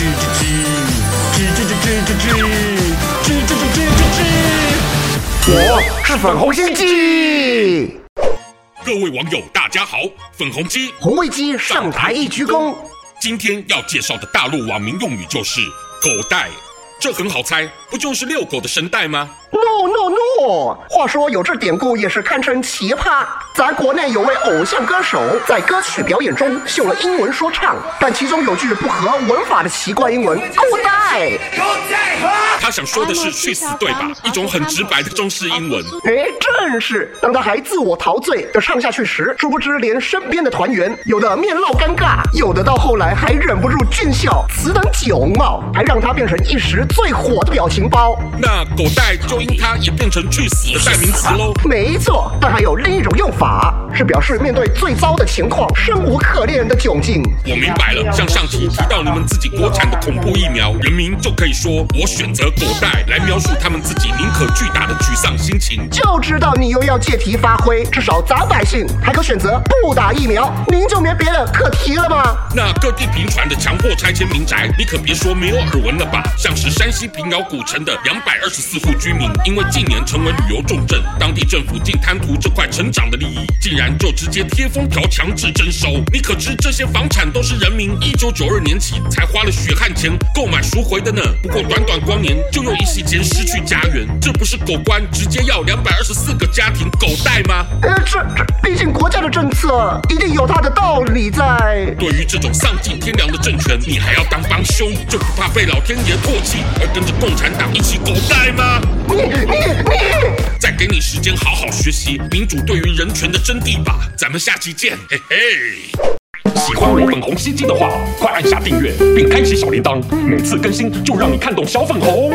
吱吱吱吱吱吱吱吱吱吱吱我是粉红心机。各位网友，大家好，粉红鸡红卫鸡上台一鞠躬。今天要介绍的大陆网民用语就是“狗带”，这很好猜，不就是遛狗的声带吗？No No No！话说有这典故也是堪称奇葩。咱国内有位偶像歌手在歌曲表演中秀了英文说唱，但其中有句不合文法的奇怪英文“带”。他想说的是“去死”对吧？一种很直白的中式英文。哎，正是。当他还自我陶醉的唱下去时，殊不知连身边的团员有的面露尴尬，有的到后来还忍不住俊笑。此等酒貌，还让他变成一时最火的表情包。那“狗带”就因他也变成“去死”的代名词喽？没错，但还有另一种用法。是表示面对最糟的情况，生无可恋的窘境。我明白了，像上期提到你们自己国产的恐怖疫苗，人民就可以说我选择狗带来描述他们自己宁可巨大的沮丧心情。就知道你又要借题发挥，至少咱百姓还可选择不打疫苗，您就没别的可提了吗？那各地频传的强迫拆迁民宅，你可别说没有耳闻了吧？像是山西平遥古城的两百二十四户居民，因为近年成为旅游重镇，当地政府竟贪图这块成长的利益。竟然就直接贴封条强制征收，你可知这些房产都是人民一九九二年起才花了血汗钱购买赎回的呢？不过短短光年就用一夕间失去家园，这不是狗官直接要两百二十四个家庭狗带吗？呃，这这毕竟国家的政策一定有它的道理在。对于这种丧尽天良的政权，你还要当帮凶，就不怕被老天爷唾弃而跟着共产党一起狗带吗？给你时间好好学习民主对于人权的真谛吧，咱们下期见，嘿嘿。喜欢我粉红心机的话，快按下订阅并开启小铃铛，每次更新就让你看懂小粉红。